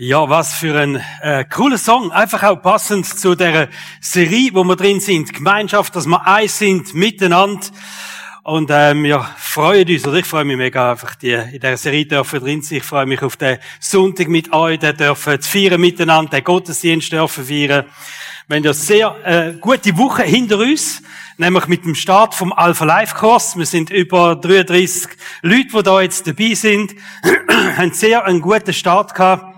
Ja, was für ein äh, cooler Song. Einfach auch passend zu der Serie, wo wir drin sind. Gemeinschaft, dass wir eins sind, miteinander. Und ähm, ja, freuen uns, oder ich freue mich mega einfach, die in der Serie dürfen drin sein. Ich freue mich auf den Sonntag mit euch, den dürfen zu feiern miteinander, den Gottesdienst dürfen feiern. Wir haben ja sehr äh, gute Woche hinter uns, nämlich mit dem Start vom Alpha Life Kurs. Wir sind über 33 Leute, die da jetzt dabei sind, haben sehr einen guten Start gehabt.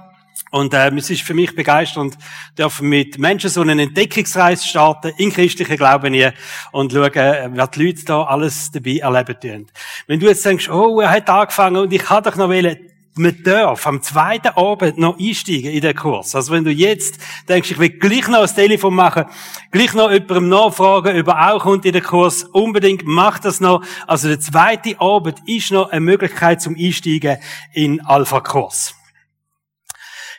Und äh, es ist für mich begeisternd, dürfen mit Menschen so einen Entdeckungsreis starten in christlichen Glauben hier und schauen, äh, was die Leute da alles dabei erleben tun. Wenn du jetzt denkst, oh, er hat angefangen und ich kann doch noch wählen, man darf am zweiten Abend noch einsteigen in den Kurs. Also wenn du jetzt denkst, ich will gleich noch ein Telefon machen, gleich noch jemandem nachfragen, ob er auch kommt in den Kurs, unbedingt mach das noch. Also der zweite Abend ist noch eine Möglichkeit zum Einsteigen in Alpha-Kurs.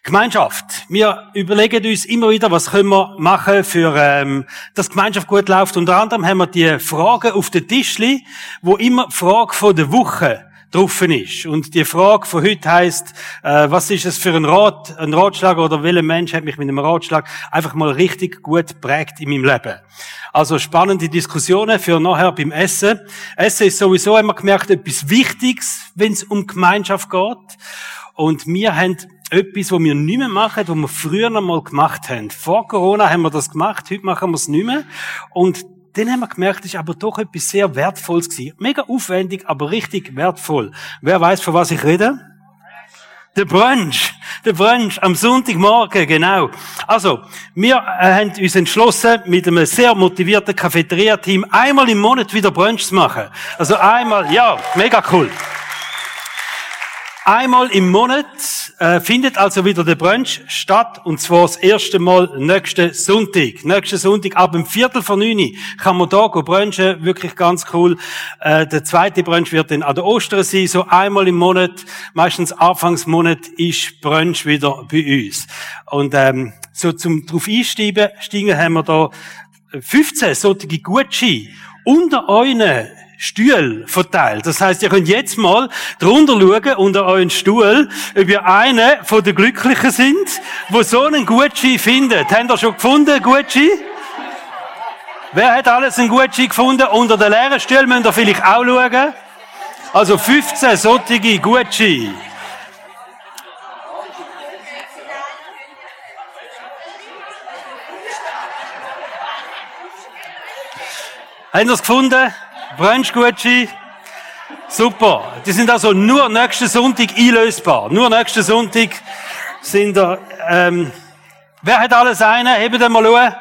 Gemeinschaft. Wir überlegen uns immer wieder, was können wir machen, für ähm, dass Gemeinschaft gut läuft. Unter anderem haben wir die Fragen auf den Tischli, wo immer die Frage von der Woche drauf ist. Und die Frage von heute heisst, äh, was ist es für ein Rat, ein Ratschlag oder welcher Mensch hat mich mit einem Ratschlag einfach mal richtig gut prägt in meinem Leben? Also spannende Diskussionen für nachher beim Essen. Essen ist sowieso, haben wir gemerkt, etwas Wichtiges, wenn es um Gemeinschaft geht. Und wir haben etwas, was wir nicht mehr machen, was wir früher noch mal gemacht haben. Vor Corona haben wir das gemacht, heute machen wir es nicht mehr. Und dann haben wir gemerkt, das ist aber doch etwas sehr Wertvolles gewesen. Mega aufwendig, aber richtig wertvoll. Wer weiß, von was ich rede? Der Brunch. Der Brunch am Sonntagmorgen, genau. Also, wir äh, haben uns entschlossen, mit einem sehr motivierten Cafeteria-Team einmal im Monat wieder Brunch zu machen. Also einmal, ja, mega cool. Einmal im Monat äh, findet also wieder der Brunch statt, und zwar das erste Mal nächsten Sonntag. Nächsten Sonntag ab dem Viertel vor neun kann man da brunchen, wirklich ganz cool. Äh, der zweite Brunch wird dann an der Ostern sein, so einmal im Monat, meistens Anfangsmonat ist Brunch wieder bei uns. Und ähm, so zum drauf einsteigen, steigen haben wir da 15 solche Gutscheine unter euren Stuhl verteilt. Das heißt, ihr könnt jetzt mal drunter schauen, unter euren Stuhl, ob ihr einer von den Glücklichen sind, wo so einen Gutschein findet. Habt ihr schon gefunden, Gutschein? Wer hat alles einen Gutschein gefunden? Unter den leeren Stühlen müsst ihr vielleicht auch schauen. Also 15 solche Gutscheine. Haben ihr es gefunden? Brunchgutschein. Super. Die sind also nur nächsten Sonntag einlösbar. Nur nächsten Sonntag sind da, ähm, wer hat alles einen? Hebt mal schauen.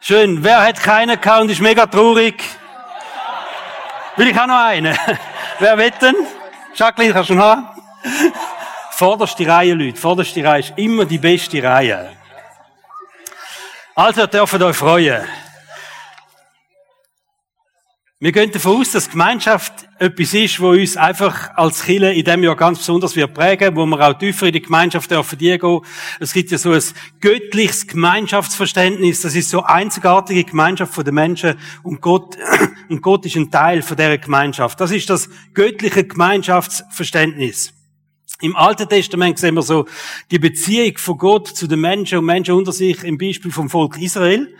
Schön. Wer hat keinen gehabt und ist mega traurig? Will ich auch noch einen? wer wetten? Jacqueline, kannst du noch haben? Vorderste Reihe, Leute. Vorderste Reihe ist immer die beste Reihe. Also, dürfen euch freuen. Wir gehen davon aus, dass Gemeinschaft etwas ist, wo uns einfach als Killer in dem Jahr ganz besonders wird prägen, wo wir auch tiefer in die Gemeinschaft dürfen gehen. Es gibt ja so ein göttliches Gemeinschaftsverständnis. Das ist so einzigartige Gemeinschaft von den Menschen und Gott, und Gott ist ein Teil von dieser Gemeinschaft. Das ist das göttliche Gemeinschaftsverständnis. Im Alten Testament sehen wir so die Beziehung von Gott zu den Menschen und Menschen unter sich im Beispiel vom Volk Israel.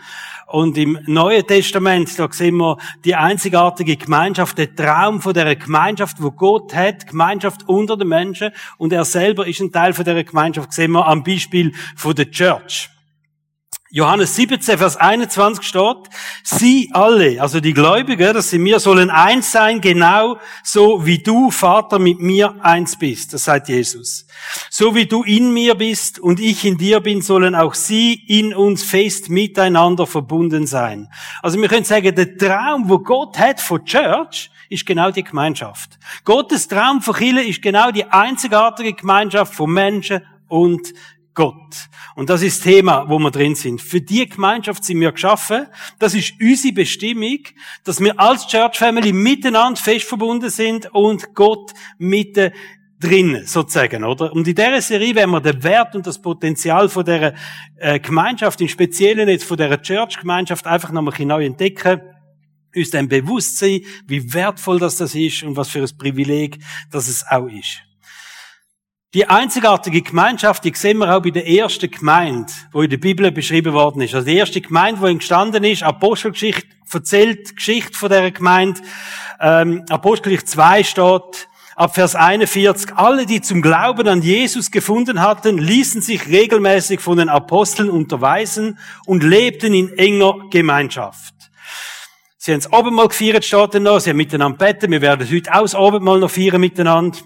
Und im Neuen Testament, da sehen wir die einzigartige Gemeinschaft, der Traum von der Gemeinschaft, wo Gott hat, Gemeinschaft unter den Menschen. Und er selber ist ein Teil von der Gemeinschaft, sehen wir am Beispiel von der Church. Johannes 17, Vers 21 steht, Sie alle, also die Gläubigen, dass sie mir sollen eins sein, genau so wie du, Vater, mit mir eins bist. Das sagt Jesus. So wie du in mir bist und ich in dir bin, sollen auch sie in uns fest miteinander verbunden sein. Also wir können sagen, der Traum, wo Gott hat von Church, ist genau die Gemeinschaft. Gottes Traum von Chile ist genau die einzigartige Gemeinschaft von Menschen und Gott. Und das ist das Thema, wo wir drin sind. Für die Gemeinschaft sind wir geschaffen. Das ist unsere Bestimmung, dass wir als Church Family miteinander fest verbunden sind und Gott mitten drin, sozusagen, oder? Und in dieser Serie werden wir den Wert und das Potenzial von dieser äh, Gemeinschaft, im Speziellen jetzt von dieser Church-Gemeinschaft einfach nochmal neu entdecken uns dann bewusst sein, wie wertvoll das, das ist und was für ein Privileg das es auch ist. Die einzigartige Gemeinschaft, die sehen wir auch bei der ersten Gemeinde, wo in der Bibel beschrieben worden ist. Also die erste Gemeinde, wo entstanden ist, Apostelgeschichte erzählt die Geschichte von dieser Gemeinde. Ähm, Apostelgeschichte 2 steht, ab Vers 41, alle, die zum Glauben an Jesus gefunden hatten, ließen sich regelmäßig von den Aposteln unterweisen und lebten in enger Gemeinschaft. Sie haben das Abendmahl gefeiert, steht noch. Sie haben miteinander beten. Wir werden heute auch das Abendmahl noch feiern miteinander.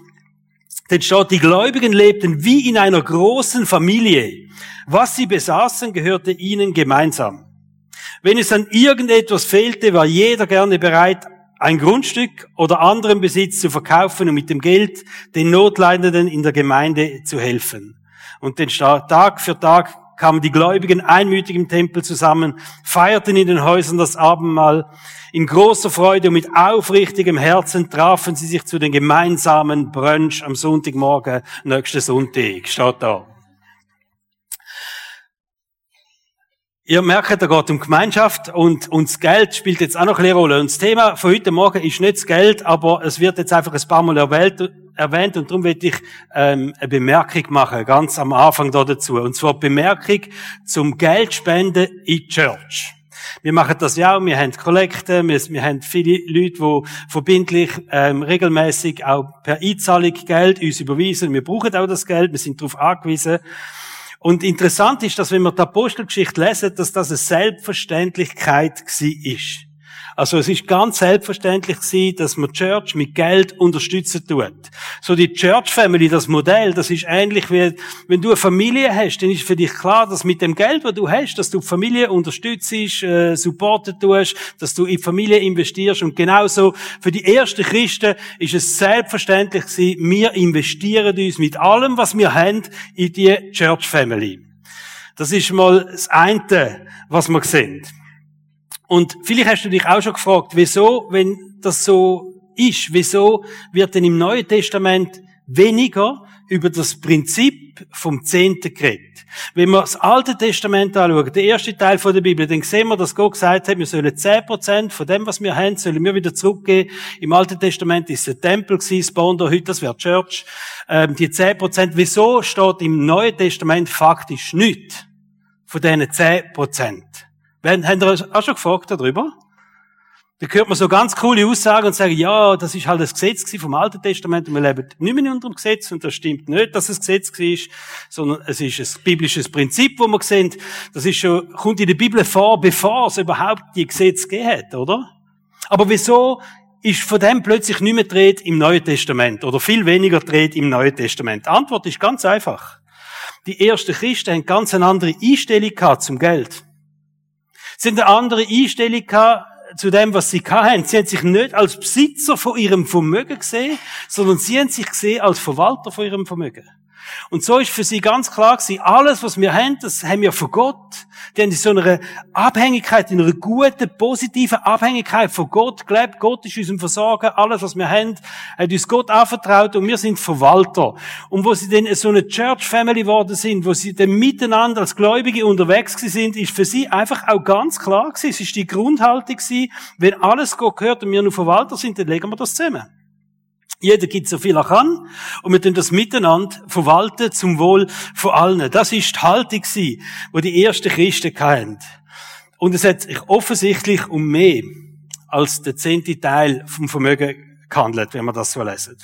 Denn steht, die Gläubigen lebten wie in einer großen Familie. Was sie besaßen, gehörte ihnen gemeinsam. Wenn es an irgendetwas fehlte, war jeder gerne bereit, ein Grundstück oder anderen Besitz zu verkaufen und mit dem Geld den Notleidenden in der Gemeinde zu helfen. Und den Tag für Tag kamen die Gläubigen einmütig im Tempel zusammen, feierten in den Häusern das Abendmahl. In großer Freude und mit aufrichtigem Herzen trafen sie sich zu den gemeinsamen Brunch am Sonntagmorgen, nächsten Sonntag, steht da. Ihr merkt, da geht um Gemeinschaft und, und das Geld spielt jetzt auch noch eine Rolle. Und das Thema von heute Morgen ist nicht das Geld, aber es wird jetzt einfach ein paar Mal erwähnt, erwähnt und darum werde ich ähm, eine Bemerkung machen, ganz am Anfang da dazu. Und zwar Bemerkung zum Geldspenden in die Church. Wir machen das ja auch, wir haben Kollekte, wir, wir haben viele Leute, die verbindlich ähm, regelmäßig auch per Einzahlung Geld uns überweisen. Wir brauchen auch das Geld, wir sind darauf angewiesen. Und interessant ist, dass wenn wir die Apostelgeschichte lesen, dass das eine Selbstverständlichkeit ist. Also es ist ganz selbstverständlich gewesen, dass man die Church mit Geld unterstützen tut. So die Church Family, das Modell, das ist ähnlich wie, wenn du eine Familie hast, dann ist für dich klar, dass mit dem Geld, das du hast, dass du die Familie unterstützt, äh, supporten tust, dass du in die Familie investierst. Und genauso für die ersten Christen ist es selbstverständlich gewesen, wir investieren uns mit allem, was wir haben, in die Church Family. Das ist mal das eine, was wir sehen. Und vielleicht hast du dich auch schon gefragt, wieso, wenn das so ist, wieso wird denn im Neuen Testament weniger über das Prinzip vom Zehnten geredet. Wenn wir das Alte Testament anschauen, der erste Teil von der Bibel, dann sehen wir, dass Gott gesagt hat, wir sollen 10% von dem, was wir haben, sollen wir wieder zurückgeben. Im Alten Testament ist der Tempel gewesen, das heute das wäre Church. Ähm, die 10%, wieso steht im Neuen Testament faktisch nichts von diesen 10%? Haben ihr auch schon gefragt darüber? Da hört man so ganz coole Aussagen und sagen, ja, das ist halt das Gesetz vom Alten Testament und wir leben nicht mehr unter dem Gesetz und das stimmt nicht, dass es Gesetz war, sondern es ist ein biblisches Prinzip, wo wir sehen, das ist schon, kommt in der Bibel vor, bevor es überhaupt die Gesetze gegeben hat, oder? Aber wieso ist von dem plötzlich nicht mehr dreht im Neuen Testament oder viel weniger dreht im Neuen Testament? Die Antwort ist ganz einfach. Die ersten Christen haben ganz eine andere Einstellung gehabt zum Geld. Sie haben eine andere Einstellung zu dem, was sie hatten. Sie haben sich nicht als Besitzer von ihrem Vermögen gesehen, sondern sie haben sich gesehen als Verwalter von ihrem Vermögen. Und so ist für sie ganz klar gewesen, alles, was wir haben, das haben wir von Gott. Die haben in so einer Abhängigkeit, in einer guten, positiven Abhängigkeit von Gott gelebt. Gott ist unser Versorger. Alles, was wir haben, hat uns Gott anvertraut und wir sind Verwalter. Und wo sie dann so eine Church Family geworden sind, wo sie dann miteinander als Gläubige unterwegs sind, ist für sie einfach auch ganz klar gewesen. Es ist die Grundhaltung gewesen, wenn alles Gott gehört und wir nur Verwalter sind, dann legen wir das zusammen. Jeder gibt so viel er kann und wir tun das miteinander verwalten zum Wohl von allen. Das ist die Haltung, die die ersten Christen hatten. Und es hat sich offensichtlich um mehr als der zehnte Teil vom Vermögen gehandelt, wenn man das so lesen.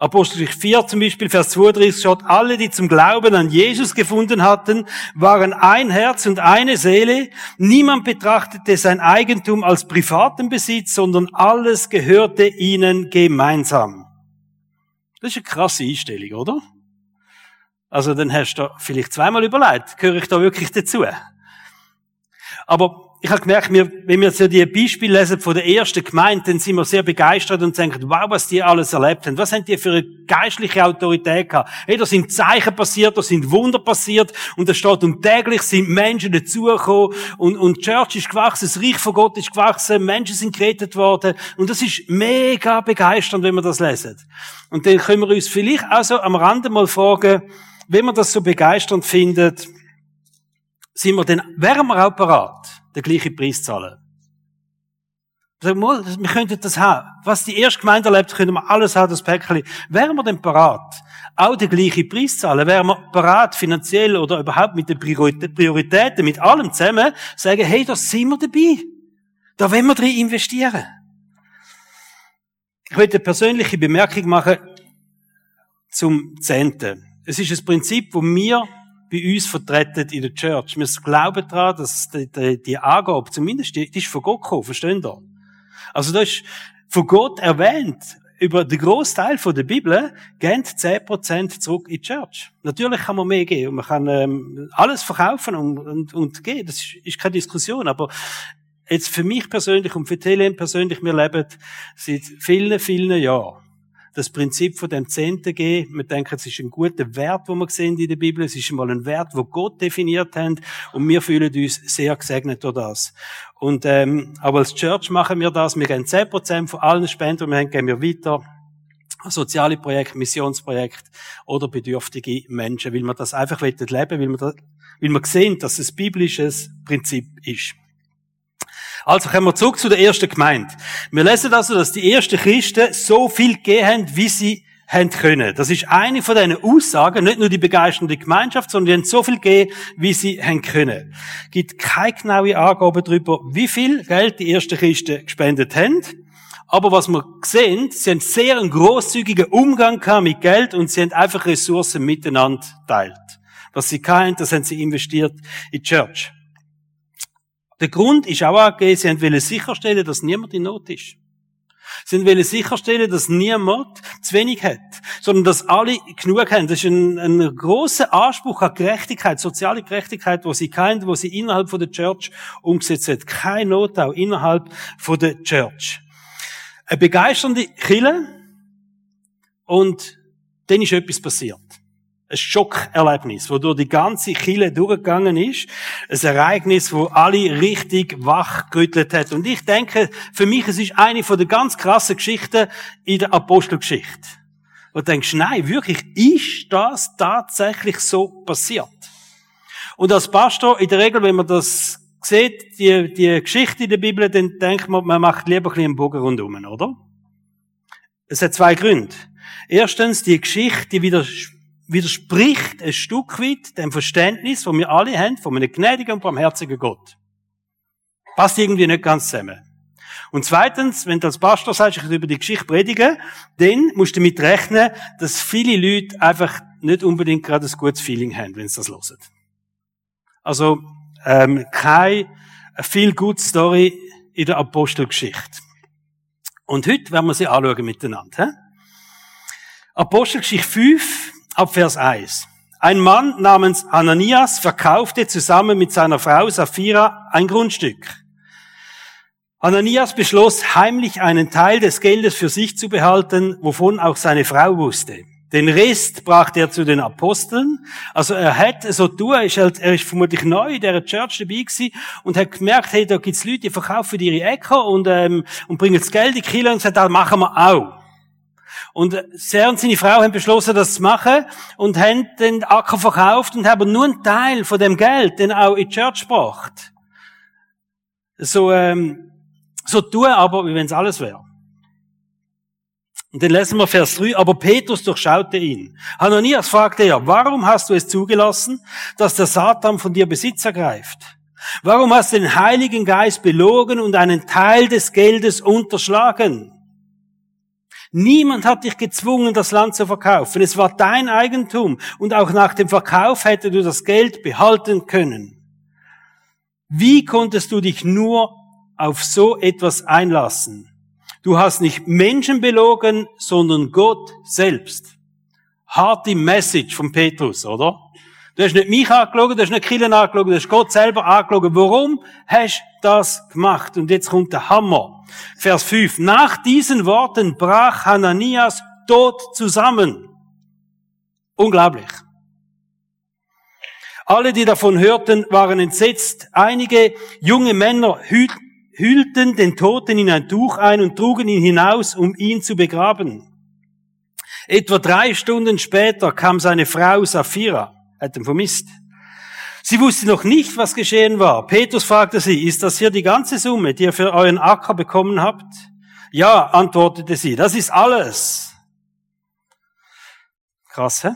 Apostelgeschichte 4 zum Beispiel, Vers 32 schaut, alle, die zum Glauben an Jesus gefunden hatten, waren ein Herz und eine Seele. Niemand betrachtete sein Eigentum als privaten Besitz, sondern alles gehörte ihnen gemeinsam. Das ist eine krasse Einstellung, oder? Also dann hast du vielleicht zweimal überlegt, gehöre ich da wirklich dazu? Aber ich habe gemerkt, wir, wenn wir so die Beispiele lesen von der ersten Gemeinde, dann sind wir sehr begeistert und denken, wow, was die alles erlebt haben. Was haben die für eine geistliche Autorität gehabt? Hey, da sind Zeichen passiert, da sind Wunder passiert und da steht, und täglich sind Menschen dazugekommen und, und die Church ist gewachsen, das Reich von Gott ist gewachsen, Menschen sind gerettet worden und das ist mega begeisternd, wenn wir das lesen. Und dann können wir uns vielleicht auch so am Rande mal fragen, wenn man das so begeisternd findet, sind wir denn, wären wir auch parat? Den gleichen Preis zahlen. Wir könnten das haben. Was die erste Gemeinde erlebt, können wir alles haben, das Päckchen. Wären wir denn parat? Auch den gleichen Preis zahlen? Wären wir parat, finanziell oder überhaupt mit den Prioritäten, mit allem zusammen, sagen, hey, da sind wir dabei. Da wollen wir drin investieren. Ich möchte eine persönliche Bemerkung machen zum Zehnten. Es ist ein Prinzip, das wir bei uns vertreten in der Church. Wir glauben daran, dass die, die, die Angabe, zumindest die, die ist von Gott gekommen, verstehen ihr? Also das ist von Gott erwähnt. Über den Großteil von der Bibel gehen 10% zurück in die Church. Natürlich kann man mehr geben und man kann ähm, alles verkaufen und, und, und gehen. Das ist, ist keine Diskussion. Aber jetzt für mich persönlich und für Helen persönlich, wir leben seit vielen, vielen Jahren das Prinzip von dem Zehnten geben. Wir denken, es ist ein guter Wert, wo wir sehen in der Bibel. Es ist mal ein Wert, wo Gott definiert hat. Und wir fühlen uns sehr gesegnet durch das. Und, ähm, aber als Church machen wir das. Wir geben 10% von allen Spenden, die wir haben, geben wir weiter. Soziale Projekte, Missionsprojekte oder bedürftige Menschen, weil wir das einfach leben wollen, weil wir, das, weil wir sehen, dass es biblisches Prinzip ist. Also kommen wir zurück zu der ersten Gemeinde. Wir lesen also, dass die ersten Christen so viel gegeben haben, wie sie haben können. Das ist eine von diesen Aussagen, nicht nur die begeisternde Gemeinschaft, sondern die haben so viel gegeben, wie sie haben können. Es gibt keine genaue Angabe darüber, wie viel Geld die ersten Christen gespendet haben. Aber was wir sehen, sie haben sehr einen grosszügigen Umgang mit Geld und sie haben einfach Ressourcen miteinander teilt. Was sie kennen, das haben sie investiert in die Church. Der Grund ist auch angegeben, sie wollen sicherstellen, dass niemand in Not ist. Sie wollen sicherstellen, dass niemand zu wenig hat, sondern dass alle genug haben. Das ist ein, ein großer Anspruch an Gerechtigkeit, soziale Gerechtigkeit, wo sie kennen, wo sie innerhalb von der Church umgesetzt hat. Keine Not auch innerhalb von der Church. Eine begeisternde Kille und dann ist etwas passiert ein Schockerlebnis, wo durch die ganze Kille durchgegangen ist. Ein Ereignis, wo alle richtig wachgerüttelt hat. Und ich denke, für mich, es ist eine von der ganz krassen Geschichten in der Apostelgeschichte. Und du denkst, nein, wirklich, ist das tatsächlich so passiert? Und als Pastor, in der Regel, wenn man das sieht, die, die Geschichte in der Bibel, dann denkt man, man macht lieber ein bisschen einen Bogen rundum, oder? Es hat zwei Gründe. Erstens, die Geschichte, die widerspricht widerspricht ein Stück weit dem Verständnis, das wir alle haben, von einem gnädigen und barmherzigen Gott. Passt irgendwie nicht ganz zusammen. Und zweitens, wenn du als Pastor sagst, ich will über die Geschichte predigen, dann musst du damit rechnen, dass viele Leute einfach nicht unbedingt gerade ein gutes Feeling haben, wenn sie das hören. Also, ähm, keine viel gute Story in der Apostelgeschichte. Und heute werden wir sie anschauen miteinander. He? Apostelgeschichte 5, ab Vers 1. Ein Mann namens Ananias verkaufte zusammen mit seiner Frau Sapphira ein Grundstück. Ananias beschloss, heimlich einen Teil des Geldes für sich zu behalten, wovon auch seine Frau wusste. Den Rest brachte er zu den Aposteln. Also er hat so tun, er ist, halt, er ist vermutlich neu in der Church dabei gewesen und hat gemerkt, hey, da gibt's Leute, die verkaufen ihre Äcker und, ähm, und bringen das Geld in die Kirche und gesagt, das machen wir auch. Und er und seine Frau haben beschlossen, das zu machen und haben den Acker verkauft und haben nur einen Teil von dem Geld dann auch in die Church gebracht. So, ähm, so tun aber, wie wenn es alles wäre. Und dann lesen wir Vers 3, aber Petrus durchschaute ihn. Hananias fragte er, warum hast du es zugelassen, dass der Satan von dir Besitz ergreift? Warum hast du den Heiligen Geist belogen und einen Teil des Geldes unterschlagen? Niemand hat dich gezwungen, das Land zu verkaufen. Es war dein Eigentum und auch nach dem Verkauf hätte du das Geld behalten können. Wie konntest du dich nur auf so etwas einlassen? Du hast nicht Menschen belogen, sondern Gott selbst. Harte Message von Petrus, oder? Du hast nicht mich angelogen, du hast nicht Killen angelogen, du hast Gott selber angelogen. Warum hast du das gemacht? Und jetzt kommt der Hammer. Vers 5. Nach diesen Worten brach Hananias tot zusammen. Unglaublich. Alle, die davon hörten, waren entsetzt. Einige junge Männer hüllten den Toten in ein Tuch ein und trugen ihn hinaus, um ihn zu begraben. Etwa drei Stunden später kam seine Frau Sapphira hat ihn vermisst. Sie wusste noch nicht, was geschehen war. Petrus fragte sie, ist das hier die ganze Summe, die ihr für euren Acker bekommen habt? Ja, antwortete sie, das ist alles. Krass, hä?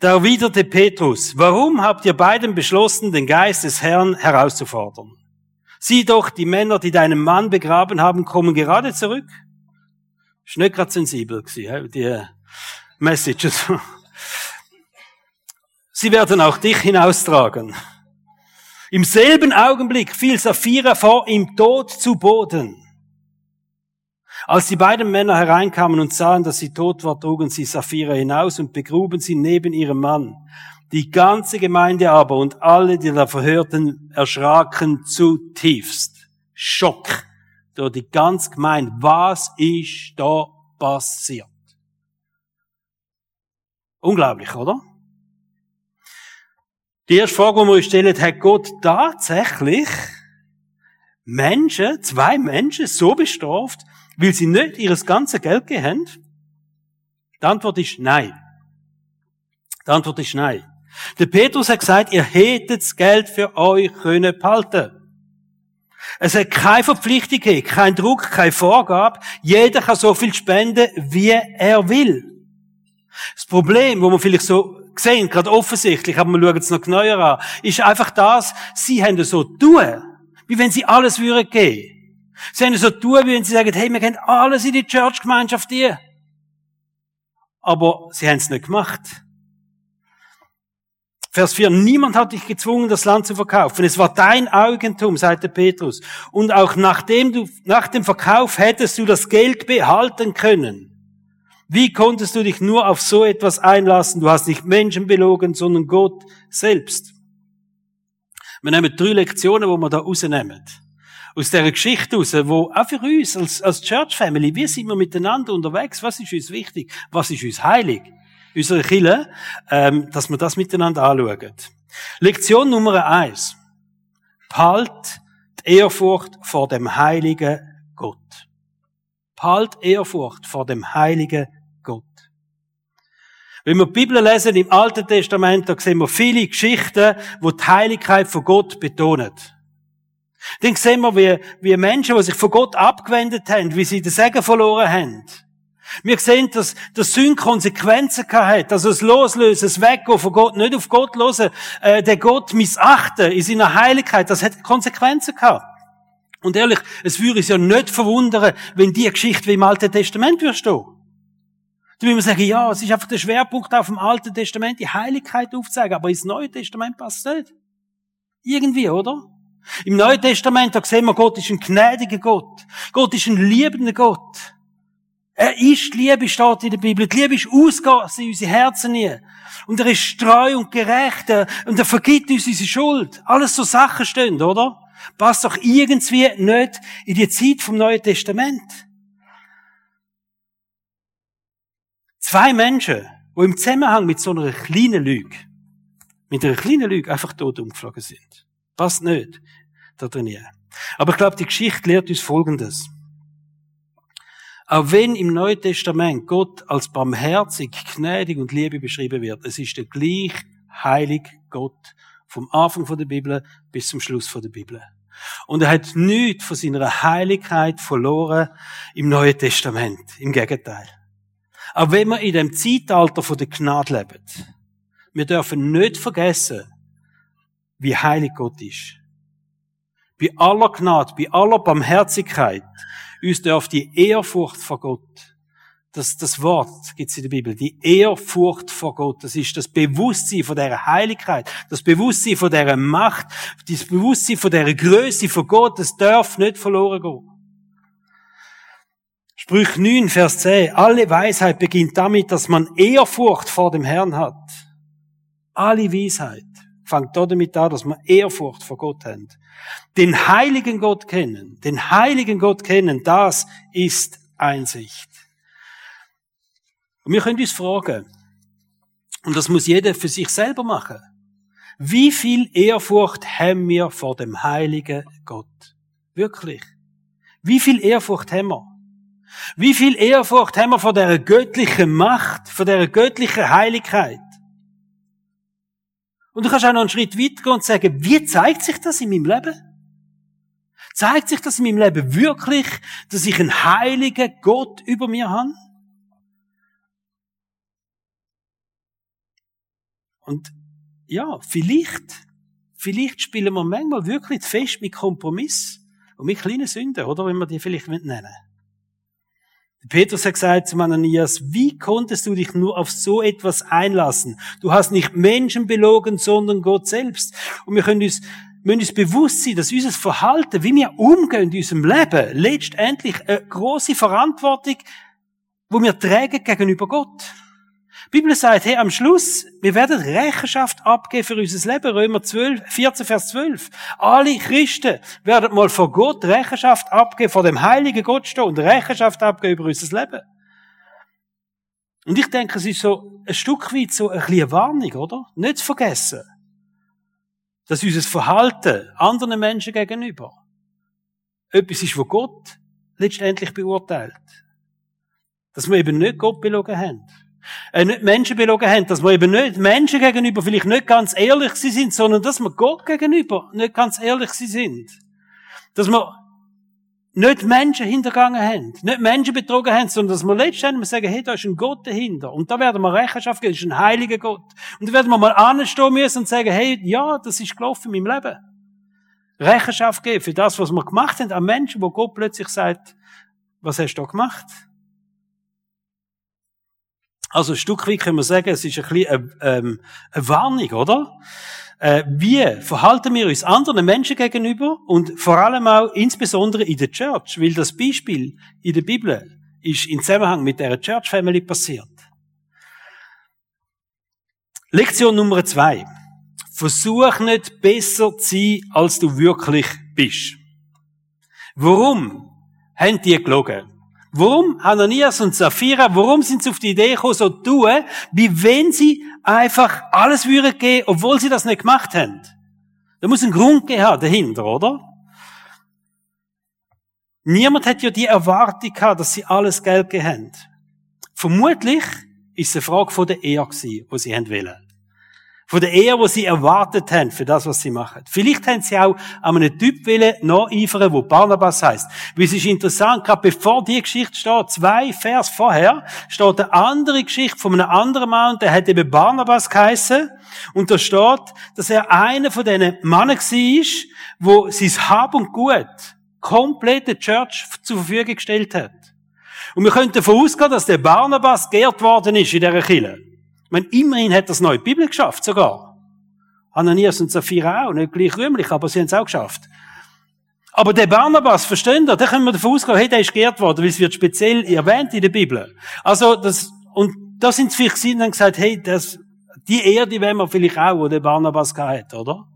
Da erwiderte Petrus, warum habt ihr beiden beschlossen, den Geist des Herrn herauszufordern? Sieh doch, die Männer, die deinen Mann begraben haben, kommen gerade zurück. Nicht gerade sensibel gewesen, die Messages. Sie werden auch dich hinaustragen. Im selben Augenblick fiel Sapphira vor ihm tot zu Boden. Als die beiden Männer hereinkamen und sahen, dass sie tot war, trugen sie Sapphira hinaus und begruben sie neben ihrem Mann. Die ganze Gemeinde aber und alle, die da verhörten, erschraken zutiefst. Schock. Durch die ganze Gemeinde. Was ist da passiert? Unglaublich, oder? Die erste Frage, die wir uns stellen, hat Gott tatsächlich Menschen, zwei Menschen so bestraft, weil sie nicht ihres ganze Geld gegeben haben? Die Antwort ist nein. Die Antwort ist nein. Der Petrus hat gesagt, ihr hättet das Geld für euch können behalten. Es hat keine Verpflichtung gegeben, kein Druck, keine Vorgabe. Jeder kann so viel spenden, wie er will. Das Problem, wo man vielleicht so gesehen, gerade offensichtlich, aber wir schauen es noch genauer an, ist einfach das, sie haben so tun, wie wenn sie alles würden geben. Sie haben so tun, wie wenn sie sagen, hey, wir gehen alles in die Church-Gemeinschaft hier. Aber sie haben es nicht gemacht. Vers 4. Niemand hat dich gezwungen, das Land zu verkaufen. Es war dein Eigentum, sagte Petrus. Und auch nachdem du, nach dem Verkauf hättest du das Geld behalten können. Wie konntest du dich nur auf so etwas einlassen? Du hast nicht Menschen belogen, sondern Gott selbst. Wir nehmen drei Lektionen, wo wir da rausnehmen. Aus dieser Geschichte raus, wo auch für uns als, als Church Family, wie sind wir miteinander unterwegs? Was ist uns wichtig? Was ist uns heilig? Unsere Kille, ähm, dass wir das miteinander anschauen. Lektion Nummer eins. Palt die Ehrfurcht vor dem heiligen Gott. Palt Ehrfurcht vor dem heiligen wenn wir die Bibel lesen im Alten Testament, da sehen wir viele Geschichten, wo die Heiligkeit von Gott betonen. Dann sehen wir, wie, wie Menschen, die sich von Gott abgewendet haben, wie sie den Segen verloren haben. Wir sehen, dass das Sünde Konsequenzen hat, also das Loslösen, das Weggehen von Gott, nicht auf Gott hören, äh, den Gott missachten in seiner Heiligkeit, das hat Konsequenzen gehabt. Und ehrlich, es würde uns ja nicht verwundern, wenn die Geschichte wie im Alten Testament würde stehen. Da will man sagen, ja, es ist einfach der Schwerpunkt auf dem Alten Testament, die Heiligkeit aufzuzeigen, aber ins Neue Testament passt es nicht. Irgendwie, oder? Im Neuen Testament, da sehen wir, Gott ist ein gnädiger Gott. Gott ist ein liebender Gott. Er ist Liebe, steht in der Bibel. Die Liebe ist ausgegossen in unsere Herzen hier. Und er ist treu und gerecht. Und er vergibt uns unsere Schuld. Alles so Sachen stehen, oder? Passt doch irgendwie nicht in die Zeit vom Neuen Testament. Zwei Menschen, die im Zusammenhang mit so einer kleinen Lüge, mit einer kleinen Lüge einfach tot umgeflogen sind. Passt nicht da drin. Aber ich glaube, die Geschichte lehrt uns Folgendes. Auch wenn im Neuen Testament Gott als barmherzig, gnädig und Liebe beschrieben wird, es ist der gleich heilig Gott vom Anfang der Bibel bis zum Schluss der Bibel. Und er hat nichts von seiner Heiligkeit verloren im Neuen Testament. Im Gegenteil. Auch wenn wir in dem Zeitalter von der Gnade leben, wir dürfen nicht vergessen, wie heilig Gott ist. Bei aller Gnade, bei aller Barmherzigkeit, uns darf die Ehrfurcht vor Gott, das, das Wort gibt's in der Bibel, die Ehrfurcht vor Gott, das ist das Bewusstsein von der Heiligkeit, das Bewusstsein von der Macht, das Bewusstsein von der Größe von Gott, das darf nicht verloren gehen. Sprüch 9, Vers 10. Alle Weisheit beginnt damit, dass man Ehrfurcht vor dem Herrn hat. Alle Weisheit fängt damit an, dass man Ehrfurcht vor Gott hat. Den heiligen Gott kennen, den heiligen Gott kennen, das ist Einsicht. Und wir können uns fragen, und das muss jeder für sich selber machen, wie viel Ehrfurcht haben wir vor dem heiligen Gott? Wirklich. Wie viel Ehrfurcht haben wir? Wie viel Ehrfurcht haben wir vor der göttlichen Macht, vor der göttlichen Heiligkeit? Und du kannst auch noch einen Schritt weitergehen und sagen, wie zeigt sich das in meinem Leben? Zeigt sich das in meinem Leben wirklich, dass ich einen heiligen Gott über mir habe? Und ja, vielleicht, vielleicht spielen wir manchmal wirklich fest mit Kompromiss und mit kleinen Sünden, oder? Wenn wir die vielleicht nennen Petrus hat gesagt zu Ananias, wie konntest du dich nur auf so etwas einlassen? Du hast nicht Menschen belogen, sondern Gott selbst. Und wir können uns, müssen uns bewusst sein, dass unser Verhalten, wie wir umgehen in unserem Leben, letztendlich eine große Verantwortung, wo wir tragen gegenüber Gott. Die Bibel sagt, hey, am Schluss, wir werden Rechenschaft abgeben für unser Leben. Römer 12, 14, Vers 12. Alle Christen werden mal vor Gott Rechenschaft abgeben, vor dem heiligen Gott stehen und Rechenschaft abgeben über unser Leben. Und ich denke, es ist so ein Stück weit so ein bisschen Warnung, oder? Nicht zu vergessen, dass unser Verhalten anderen Menschen gegenüber etwas ist, wo Gott letztendlich beurteilt. Dass wir eben nicht Gott belogen haben äh, nicht Menschen belogen haben, dass wir eben nicht Menschen gegenüber vielleicht nicht ganz ehrlich sind, sondern dass wir Gott gegenüber nicht ganz ehrlich sind. Dass wir nicht Menschen hintergangen haben, nicht Menschen betrogen haben, sondern dass wir letztendlich sagen, hey, da ist ein Gott dahinter. Und da werden wir Rechenschaft geben, das ist ein heiliger Gott. Und da werden wir mal anstehen müssen und sagen, hey, ja, das ist gelaufen in meinem Leben. Rechenschaft geben für das, was wir gemacht haben, an Menschen, wo Gott plötzlich sagt, was hast du da gemacht? Also ein Stück weit können wir sagen, es ist ein bisschen eine, ähm, eine Warnung, oder? Äh, wie verhalten wir uns anderen Menschen gegenüber und vor allem auch insbesondere in der Church, weil das Beispiel in der Bibel ist in Zusammenhang mit der Church Family passiert. Lektion Nummer zwei. Versuch nicht besser zu sein, als du wirklich bist. Warum haben die gelogen? Warum Hananias und Sapphira, warum sind sie auf die Idee gekommen, so zu tun, wie wenn sie einfach alles würden geben, obwohl sie das nicht gemacht haben? Da muss ein Grund geben dahinter, oder? Niemand hat ja die Erwartung gehabt, dass sie alles Geld gegeben haben. Vermutlich ist es eine Frage von der Ehe gewesen, die sie wollen. Von der Ehe, die sie erwartet haben für das, was sie machen. Vielleicht haben sie auch an einem Typ willen nacheifern, wo Barnabas heißt. Weil es ist interessant, gerade bevor die Geschichte steht, zwei Vers vorher, steht eine andere Geschichte von einem anderen Mann, der hat eben Barnabas geheißen. Und da steht, dass er einer von diesen Männern war, wo sein Hab und Gut komplett der Church zur Verfügung gestellt hat. Und wir könnten davon ausgehen, dass der Barnabas geehrt worden ist in dieser Kirche. Ich meine, immerhin hat das neue Bibel geschafft, sogar. Ananias und Sapphira auch, nicht gleich rühmlich, aber sie haben es auch geschafft. Aber der Barnabas, verstehen ihr, da können wir davon ausgehen, hey, der ist geehrt worden, weil es wird speziell erwähnt in der Bibel. Also, das, und da sind sie vielleicht gesehen und gesagt, hey, das, die Ehre, die wollen wir vielleicht auch, wo der Barnabas hat, oder?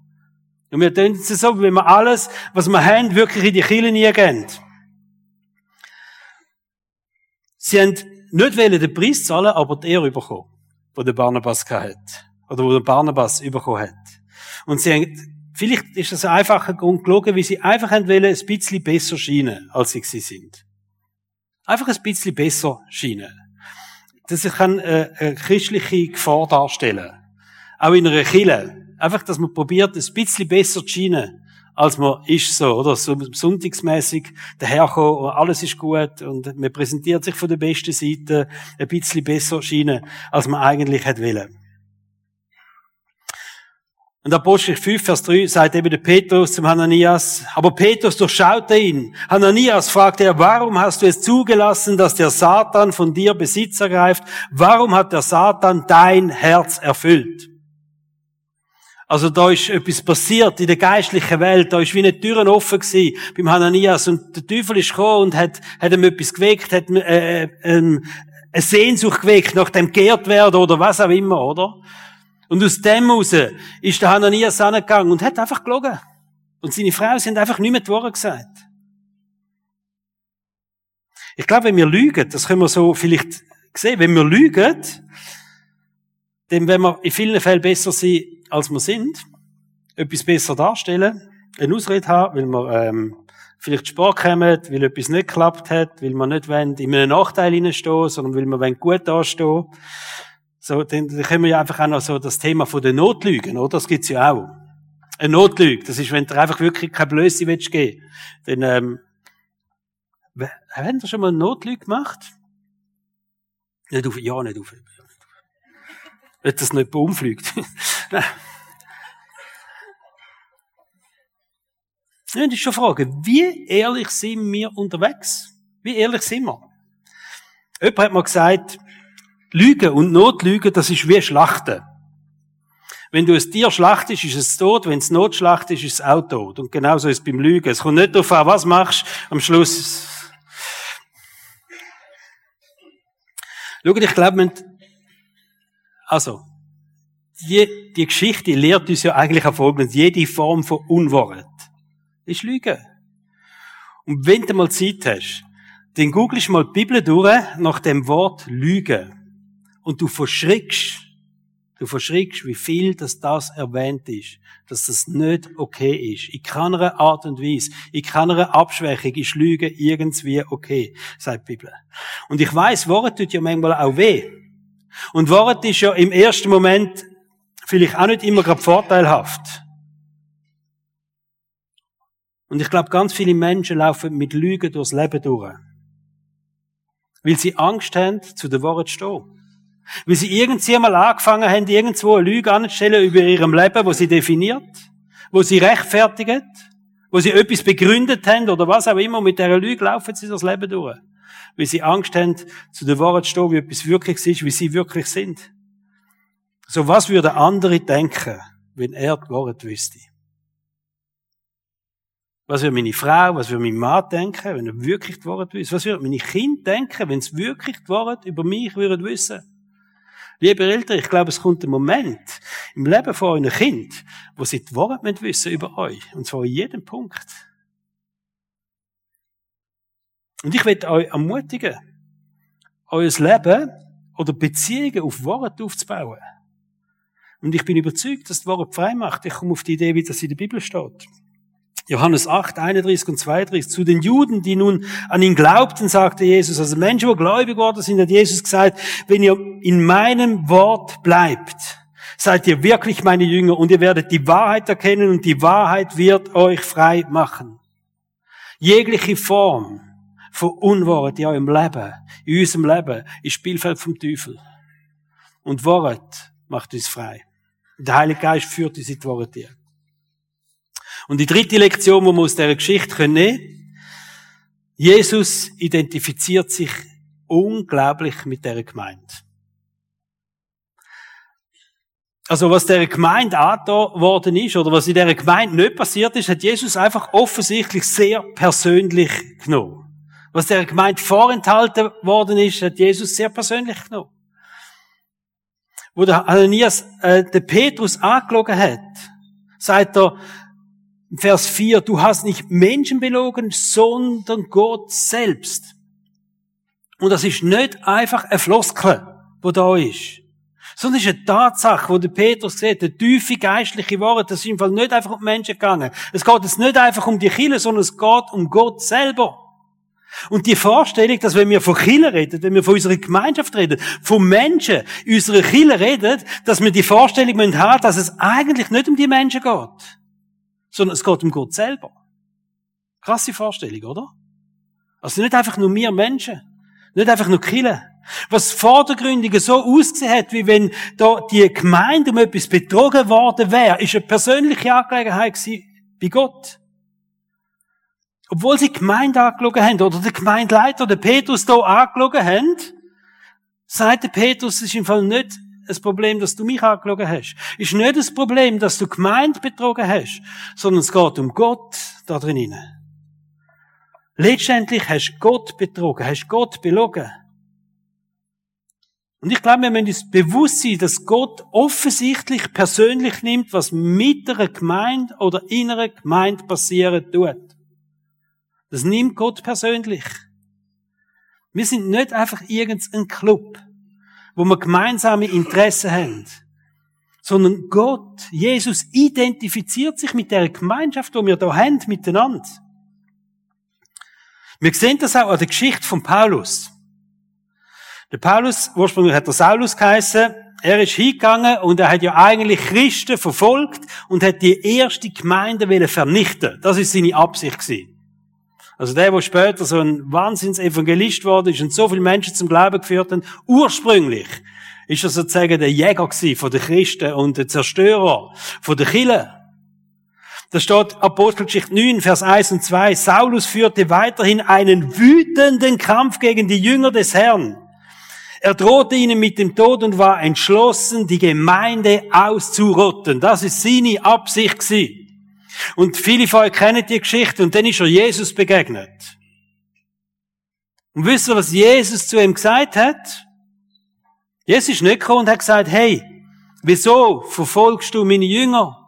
Und wir tun es so, wenn wir alles, was wir haben, wirklich in die Kirche nie gehen. Sie haben nicht den Preis zahlen, aber die Ehre bekommen wo der Barnabas hat. Oder wo der Barnabas bekommen hat. Und sie haben, vielleicht ist das ein einfacher Grund gelogen, wie sie einfach haben wollen, ein bisschen besser scheinen, als sie sind. Einfach ein bisschen besser scheinen. Ich kann, äh, eine christliche Gefahr darstellen. Auch in einer Kille. Einfach, dass man probiert, ein bisschen besser zu scheinen als man ist so, oder? So sonntagsmäßig daherkommen und alles ist gut und man präsentiert sich von der besten Seite ein bisschen besser scheinen, als man eigentlich hätte wollen. Und Apostel 5, Vers 3 sagt eben der Petrus zum Hananias, aber Petrus durchschaute ihn. Hananias fragte er, warum hast du es zugelassen, dass der Satan von dir Besitz ergreift? Warum hat der Satan dein Herz erfüllt? Also da ist etwas passiert in der geistlichen Welt, da ist wie eine Türen offen gewesen beim Hananias und der Teufel ist gekommen und hat, hat ihm etwas geweckt, hat äh, äh, ähm, eine Sehnsucht geweckt nach dem geehrt werden oder was auch immer, oder? Und aus dem heraus ist der Hananias angegangen und hat einfach gelogen. Und seine Frau sind einfach nicht mehr die Wahrheit gesagt. Ich glaube, wenn wir lügen, das können wir so vielleicht sehen, wenn wir lügen, dann wenn wir in vielen Fällen besser sein als wir sind, etwas besser darstellen, eine Ausrede haben, weil wir ähm, vielleicht Sport kommen, weil etwas nicht geklappt hat, weil wir nicht wollen, in einem Nachteil hineinstehen, sondern weil wir gut dastehen. So, dann, dann können wir ja einfach auch noch so das Thema von den Notlügen, oder? Das gibt's ja auch. Eine Notlüge, das ist, wenn du einfach wirklich keine Blöße willst geben, dann, ähm, haben wir schon mal eine Notlüge gemacht? Nicht auf, ja, nicht auf. Wenn das nicht umfliegt. Ja, das ist schon Frage. Wie ehrlich sind wir unterwegs? Wie ehrlich sind wir? Jemand hat mal gesagt, Lügen und Notlügen, das ist wie Schlachten. Wenn du ein Tier schlachtest, ist es tot. Wenn es Notschlacht ist, ist es auch tot. Und genauso ist es beim Lügen. Es kommt nicht darauf an, was machst am Schluss. Schau, ich glaube, also, die, die Geschichte lehrt uns ja eigentlich auf Folgendes. Jede Form von Unwahrheit ist Lüge. Und wenn du mal Zeit hast, dann googelst mal die Bibel durch nach dem Wort Lüge. Und du verschrickst, du verschrickst, wie viel dass das erwähnt ist. Dass das nicht okay ist. In keiner Art und Weise, in keiner Abschwächung ist Lüge irgendwie okay, sagt die Bibel. Und ich weiß, Wort tut ja manchmal auch weh. Und Wort ist ja im ersten Moment vielleicht auch nicht immer gerade vorteilhaft. Und ich glaube, ganz viele Menschen laufen mit Lügen durchs Leben durch. Weil sie Angst haben, zu der Wahrheit zu stehen. Weil sie irgendwie mal angefangen haben, irgendwo eine Lüge anzustellen über ihrem Leben, wo sie definiert, wo sie rechtfertigt, wo sie etwas begründet haben oder was auch immer. Mit dieser Lüge laufen sie durchs Leben durch. Weil sie Angst haben, zu der Wahrheit zu stehen, wie etwas wirklich ist, wie sie wirklich sind. So was würde andere denken, wenn er die Wahrheit wüsste? Was würde meine Frau, was würde mein Mann denken, wenn er wirklich die Wahrheit wüsste? Was würde meine Kinder denken, wenn sie wirklich die Wahrheit über mich würden wissen? Liebe Eltern, ich glaube, es kommt ein Moment im Leben von euren Kind, wo sie die Wahrheit wissen über euch. Und zwar in jedem Punkt. Und ich möchte euch ermutigen, euer Leben oder Beziehungen auf Wahrheit aufzubauen. Und ich bin überzeugt, dass die Wahrheit frei macht. Ich komme auf die Idee, wie das in der Bibel steht. Johannes 8, 31 und 32. Zu den Juden, die nun an ihn glaubten, sagte Jesus, also Menschen, die gläubig geworden sind, hat Jesus gesagt, wenn ihr in meinem Wort bleibt, seid ihr wirklich meine Jünger und ihr werdet die Wahrheit erkennen und die Wahrheit wird euch frei machen. Jegliche Form von Unwahrheit in eurem Leben, in unserem Leben, ist Spielfeld vom Teufel. Und Wahrheit macht uns frei. Der Heilige Geist führt uns in die hier. Und die dritte Lektion, die wir aus dieser Geschichte nehmen können, Jesus identifiziert sich unglaublich mit der Gemeinde. Also was der Gemeinde angetan worden ist, oder was in der Gemeinde nicht passiert ist, hat Jesus einfach offensichtlich sehr persönlich genommen. Was der Gemeinde vorenthalten worden ist, hat Jesus sehr persönlich genommen. Wo der Ananias äh, den Petrus angelogen hat, sagt er, Vers 4, du hast nicht Menschen belogen, sondern Gott selbst. Und das ist nicht einfach ein Floskel, wo da ist. Sondern es ist eine Tatsache, wo der Petrus sieht, eine tiefe geistliche Worte, das ist im Fall nicht einfach um Menschen gegangen. Es geht jetzt nicht einfach um die Kille, sondern es geht um Gott selber. Und die Vorstellung, dass wenn wir von Kille reden, wenn wir von unserer Gemeinschaft reden, von Menschen in unserer Kille reden, dass wir die Vorstellung haben, dass es eigentlich nicht um die Menschen geht sondern es geht um Gott selber. Krasse Vorstellung, oder? Also nicht einfach nur wir Menschen, nicht einfach nur Kille. Was vordergründig so ausgesehen hat, wie wenn da die Gemeinde um etwas betrogen worden wäre, ist eine persönliche Angelegenheit bei Gott. Obwohl sie die Gemeinde angelogen haben, oder der Gemeindeleiter, der Petrus da angelogen haben, sagt der Petrus, es ist im Fall nicht das Problem, dass du mich angelogen hast. Ist nicht das Problem, dass du gemeint betrogen hast, sondern es geht um Gott da drinnen. Letztendlich hast du Gott betrogen, hast Gott belogen. Und ich glaube, wir müssen uns bewusst sein, dass Gott offensichtlich persönlich nimmt, was mit einer Gemeinde oder in einer Gemeinde passieren tut. Das nimmt Gott persönlich. Wir sind nicht einfach irgendein Club wo wir gemeinsame Interessen haben. Sondern Gott, Jesus, identifiziert sich mit der Gemeinschaft, die wir da haben, miteinander. Wir sehen das auch an der Geschichte von Paulus. Der Paulus, ursprünglich hat er Saulus geheißen, Er ist hingegangen und er hat ja eigentlich Christen verfolgt und hat die erste Gemeinde vernichten. Das ist seine Absicht gewesen. Also der, der später so ein Wahnsinnsevangelist wurde ist und so viele Menschen zum Glauben geführt hat, ursprünglich ist er sozusagen der Jäger von den Christen und der Zerstörer von den Kirchen. Da steht Apostelgeschichte 9, Vers 1 und 2. Saulus führte weiterhin einen wütenden Kampf gegen die Jünger des Herrn. Er drohte ihnen mit dem Tod und war entschlossen, die Gemeinde auszurotten. Das ist seine Absicht gewesen. Und viele von euch kennen die Geschichte und dann ist er Jesus begegnet. Und wisst ihr, was Jesus zu ihm gesagt hat? Jesus ist nicht gekommen und hat gesagt, hey, wieso verfolgst du meine Jünger?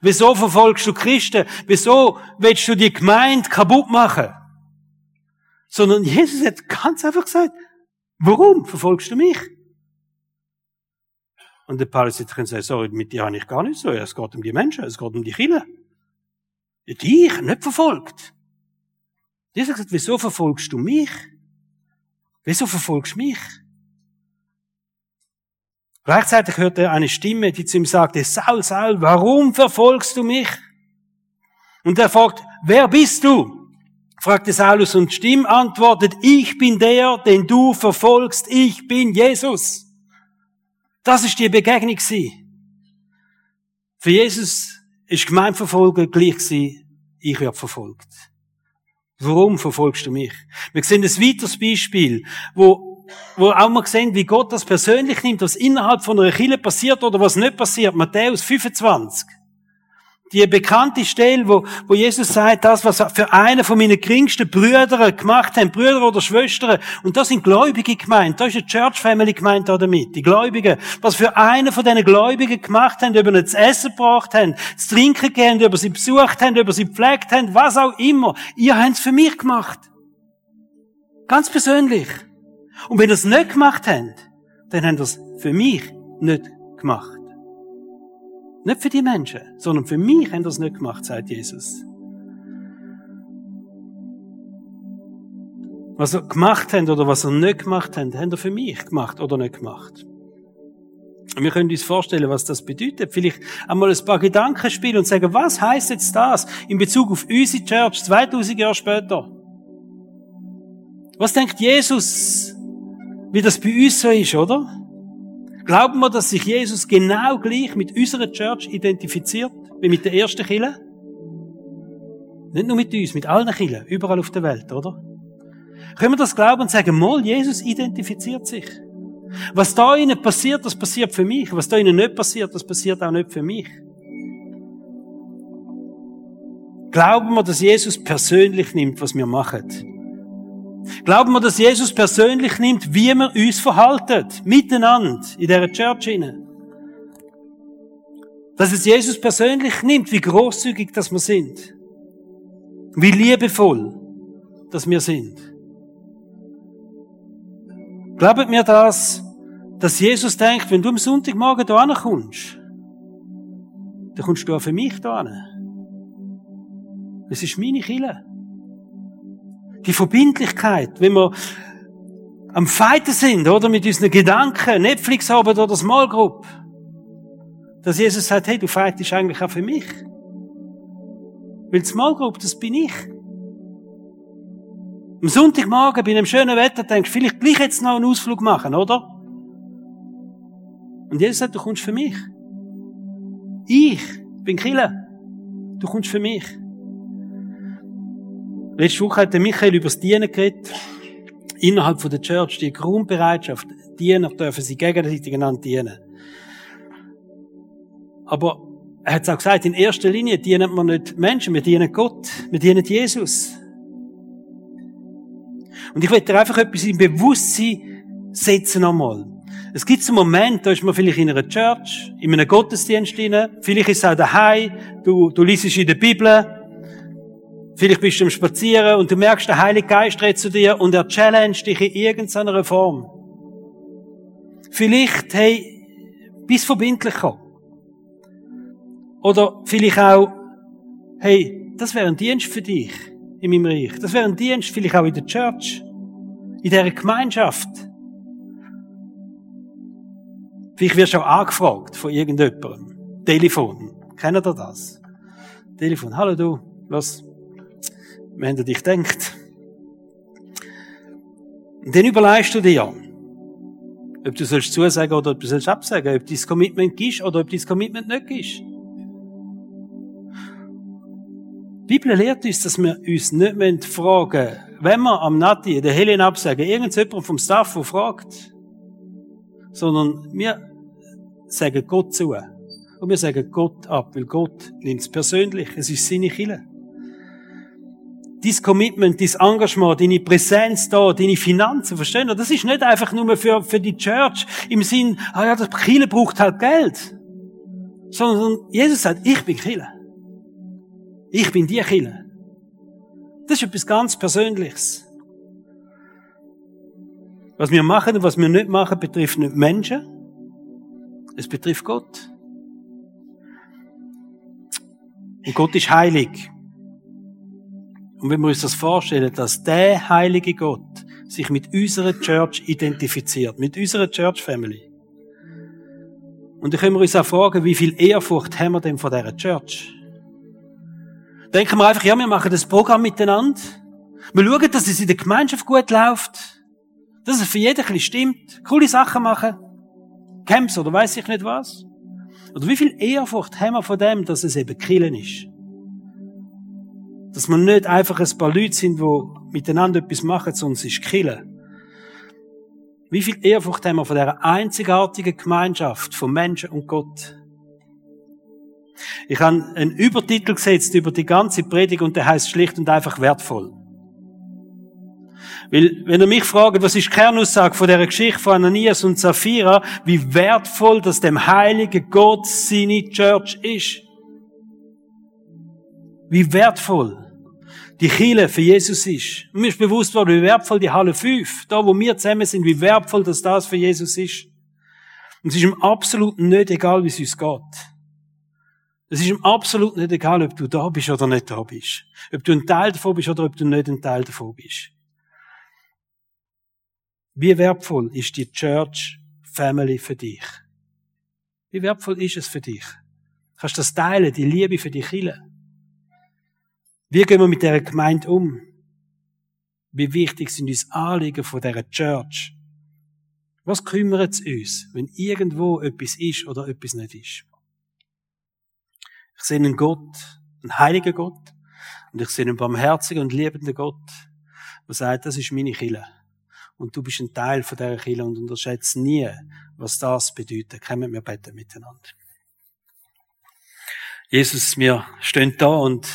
Wieso verfolgst du Christen? Wieso willst du die Gemeinde kaputt machen? Sondern Jesus hat ganz einfach gesagt, warum verfolgst du mich? Und der hat sagen, sorry, mit dir habe ich gar nicht so. Es geht um die Menschen, es geht um die Kinder. Dich, nicht verfolgt. Jesus gesagt, wieso verfolgst du mich? Wieso verfolgst du mich? Gleichzeitig hört er eine Stimme, die zu ihm sagte, Saul, Saul, warum verfolgst du mich? Und er fragt, wer bist du? fragte Saulus und Stimm antwortet, ich bin der, den du verfolgst, ich bin Jesus. Das ist die Begegnung. Für Jesus ist Gemeinverfolger gleich sie, ich werde verfolgt. Warum verfolgst du mich? Wir sehen ein weiteres Beispiel, wo wo auch mal sehen, wie Gott das persönlich nimmt, was innerhalb von einer Kille passiert oder was nicht passiert. Matthäus 25. Die bekannte Stelle, wo, wo Jesus sagt, das, was für einen von meinen geringsten Brüdern gemacht haben, Brüder oder Schwestern, und das sind Gläubige gemeint, da ist eine Church Family gemeint da damit, die Gläubigen, was für einen von diesen Gläubigen gemacht haben, über ihnen zu essen gebracht haben, zu trinken gegeben, über sie besucht haben, über sie gepflegt haben, was auch immer, ihr habt es für mich gemacht. Ganz persönlich. Und wenn ihr es nicht gemacht habt, dann habt ihr es für mich nicht gemacht. Nicht für die Menschen, sondern für mich ihr es nicht gemacht, sagt Jesus. Was ihr gemacht habt oder was ihr nicht gemacht habt, habt ihr für mich gemacht oder nicht gemacht. Wir können uns vorstellen, was das bedeutet. Vielleicht einmal ein paar Gedanken spielen und sagen, was heißt jetzt das in Bezug auf unsere Church 2000 Jahre später? Was denkt Jesus wie das bei uns so ist, oder? Glauben wir, dass sich Jesus genau gleich mit unserer Church identifiziert, wie mit der ersten Kille? Nicht nur mit uns, mit allen Killen, überall auf der Welt, oder? Können wir das glauben und sagen, mal, Jesus identifiziert sich. Was da ihnen passiert, das passiert für mich. Was da ihnen nicht passiert, das passiert auch nicht für mich. Glauben wir, dass Jesus persönlich nimmt, was wir machen. Glauben wir, dass Jesus persönlich nimmt, wie wir uns verhalten, miteinander, in dieser Church hinein. Dass es Jesus persönlich nimmt, wie großzügig das wir sind. Wie liebevoll dass wir sind. Glaubt mir das, dass Jesus denkt, wenn du am Sonntagmorgen da kommst, dann kommst du auch für mich da Es ist meine Kille die Verbindlichkeit, wenn wir am Feiten sind, oder mit unseren Gedanken, Netflix haben oder Small Group, dass Jesus sagt, hey, du feitest eigentlich auch für mich. Weil Small Group, das bin ich. Am Sonntagmorgen bei einem schönen Wetter denkst du, vielleicht gleich jetzt noch einen Ausflug machen, oder? Und Jesus sagt, du kommst für mich. Ich bin Killer. Du kommst für mich. Letzte Woche hat der Michael über das Dienen geredet. Innerhalb von der Church, die Grundbereitschaft. Diener dürfen sie gegenseitig einander dienen. Aber er hat auch gesagt, in erster Linie dienen wir nicht Menschen, wir dienen Gott, wir dienen Jesus. Und ich dir einfach etwas im Bewusstsein setzen einmal. Es gibt so einen Moment, da ist man vielleicht in einer Church, in einem Gottesdienst drin, vielleicht ist es auch daheim, du, du liest in der Bibel, Vielleicht bist du am Spazieren und du merkst, der Heilige Geist redet zu dir und er challenge dich in irgendeiner Form. Vielleicht, hey, bis verbindlich kommen. Oder vielleicht auch, hey, das wäre ein Dienst für dich in meinem Reich. Das wäre ein Dienst vielleicht auch in der Church, in dieser Gemeinschaft. Vielleicht wirst du auch angefragt von irgendjemandem. Telefon. Kennt ihr das? Telefon. Hallo du, was? Haben an dich. Und dann überlegst du dir, ob du sollst zusagen oder ob du sollst absagen, ob du dein Commitment gibst oder ob du dein Commitment nicht gibst. Die Bibel lehrt uns, dass wir uns nicht fragen müssen, wenn wir am Nati, der Helen absagen, irgendjemand vom Staff, der fragt, sondern wir sagen Gott zu. Und wir sagen Gott ab, weil Gott nimmt es persönlich. Es ist seine Kille. Dein Commitment, dein Engagement, deine Präsenz da, deine Finanzen, verstehen? Das ist nicht einfach nur für, für die Church im Sinn, ah ja, das Kille braucht halt Geld. Sondern Jesus sagt, ich bin Kille. Ich bin die Kille. Das ist etwas ganz Persönliches. Was wir machen und was wir nicht machen, betrifft nicht Menschen. Es betrifft Gott. Und Gott ist heilig. Und wenn wir uns das vorstellen, dass der heilige Gott sich mit unserer Church identifiziert, mit unserer Church Family. Und dann können wir uns auch fragen, wie viel Ehrfurcht haben wir denn von dieser Church? denken wir einfach, ja, wir machen das Programm miteinander. Wir schauen, dass es in der Gemeinschaft gut läuft. Dass es für jeden ein bisschen stimmt. Coole Sachen machen. Camps oder weiß ich nicht was. Oder wie viel Ehrfurcht haben wir von dem, dass es eben Killen ist? Dass wir nicht einfach ein paar Leute sind, die miteinander etwas machen, es ist Killen. Wie viel Ehrfurcht haben wir von dieser einzigartigen Gemeinschaft von Menschen und Gott? Ich habe einen Übertitel gesetzt über die ganze Predigt und der heißt schlicht und einfach wertvoll. Weil, wenn ihr mich fragt, was ist die Kernaussage von der Geschichte von Ananias und Sapphira, wie wertvoll das dem heiligen Gott seine Church ist. Wie wertvoll die Chile für Jesus ist. Mir ist bewusst worden, wie wertvoll die Halle 5, da wo wir zusammen sind, wie wertvoll das das für Jesus ist. Und es ist ihm absolut nicht egal, wie es uns geht. Es ist ihm absolut nicht egal, ob du da bist oder nicht da bist. Ob du ein Teil davon bist oder ob du nicht ein Teil davon bist. Wie wertvoll ist die Church Family für dich? Wie wertvoll ist es für dich? Kannst du das teilen, die Liebe für die Kirche? Wie gehen wir mit der Gemeinde um? Wie wichtig sind uns Anliegen von dieser Church? Was kümmert es uns, wenn irgendwo etwas ist oder etwas nicht ist? Ich sehe einen Gott, einen heiligen Gott. Und ich sehe einen barmherzigen und liebenden Gott, der sagt, das ist meine Kille. Und du bist ein Teil von dieser Kille und unterschätzt nie, was das bedeutet. Kommen wir beten miteinander. Jesus, wir stehen da und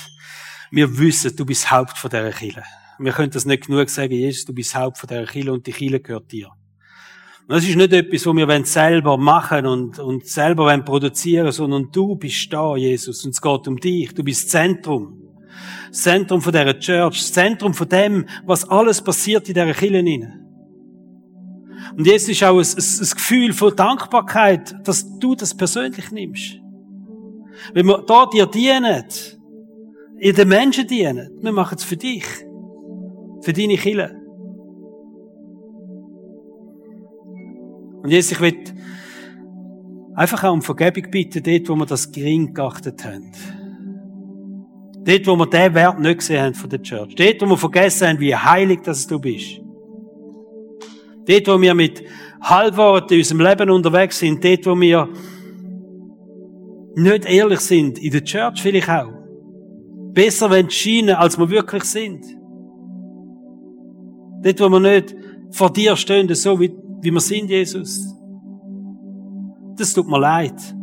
wir wissen, du bist Haupt von dieser Kille. Wir können das nicht genug sagen, Jesus, du bist Haupt von dieser Kille und die Kille gehört dir. Und das ist nicht etwas, was wir selber machen und, und selber produzieren sondern du bist da, Jesus, und es geht um dich. Du bist Zentrum. Das Zentrum von dieser Church, das Zentrum von dem, was alles passiert in dieser Kirche. Und jetzt ist auch ein, ein, ein Gefühl von Dankbarkeit, dass du das persönlich nimmst. Wenn wir da dir dienen, in den Menschen dienen, wir machen es für dich. Für deine Kirche. Und jetzt, ich will einfach auch um Vergebung bitten, dort, wo wir das gering geachtet haben. Dort, wo wir den Wert nicht gesehen haben von der Church. Dort, wo wir vergessen haben, wie heilig das du bist. Dort, wo wir mit Halbworten in unserem Leben unterwegs sind. Dort, wo wir nicht ehrlich sind. In der Church vielleicht auch. Besser scheinen, als wir wirklich sind. Dort, wo wir nicht vor dir stehen, so wie wie wir sind, Jesus. Das tut mir leid.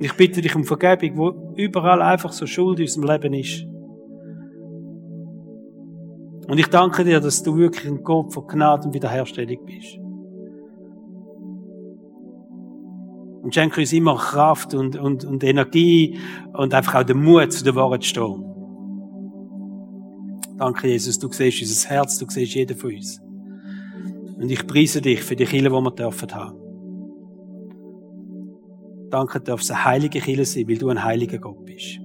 Ich bitte dich um Vergebung, wo überall einfach so Schuld in unserem Leben ist. Und ich danke dir, dass du wirklich ein Gott von Gnade und Wiederherstellung bist. Und schenke uns immer Kraft und, und, und Energie und einfach auch den Mut, zu der Wahrheit zu stehen. Danke, Jesus, du siehst unser Herz, du siehst jeden von uns. Und ich preise dich für die Kille, die wir dürfen haben. Danke, darf es eine heilige Kille sein, weil du ein heiliger Gott bist.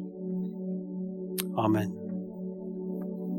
Amen.